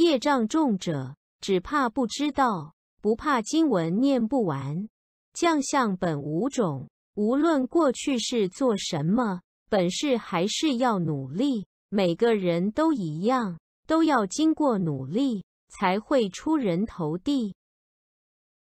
业障重者只怕不知道不怕经文念不完。将相本无种无论过去是做什么本事还是要努力。每个人都一样都要经过努力才会出人头地。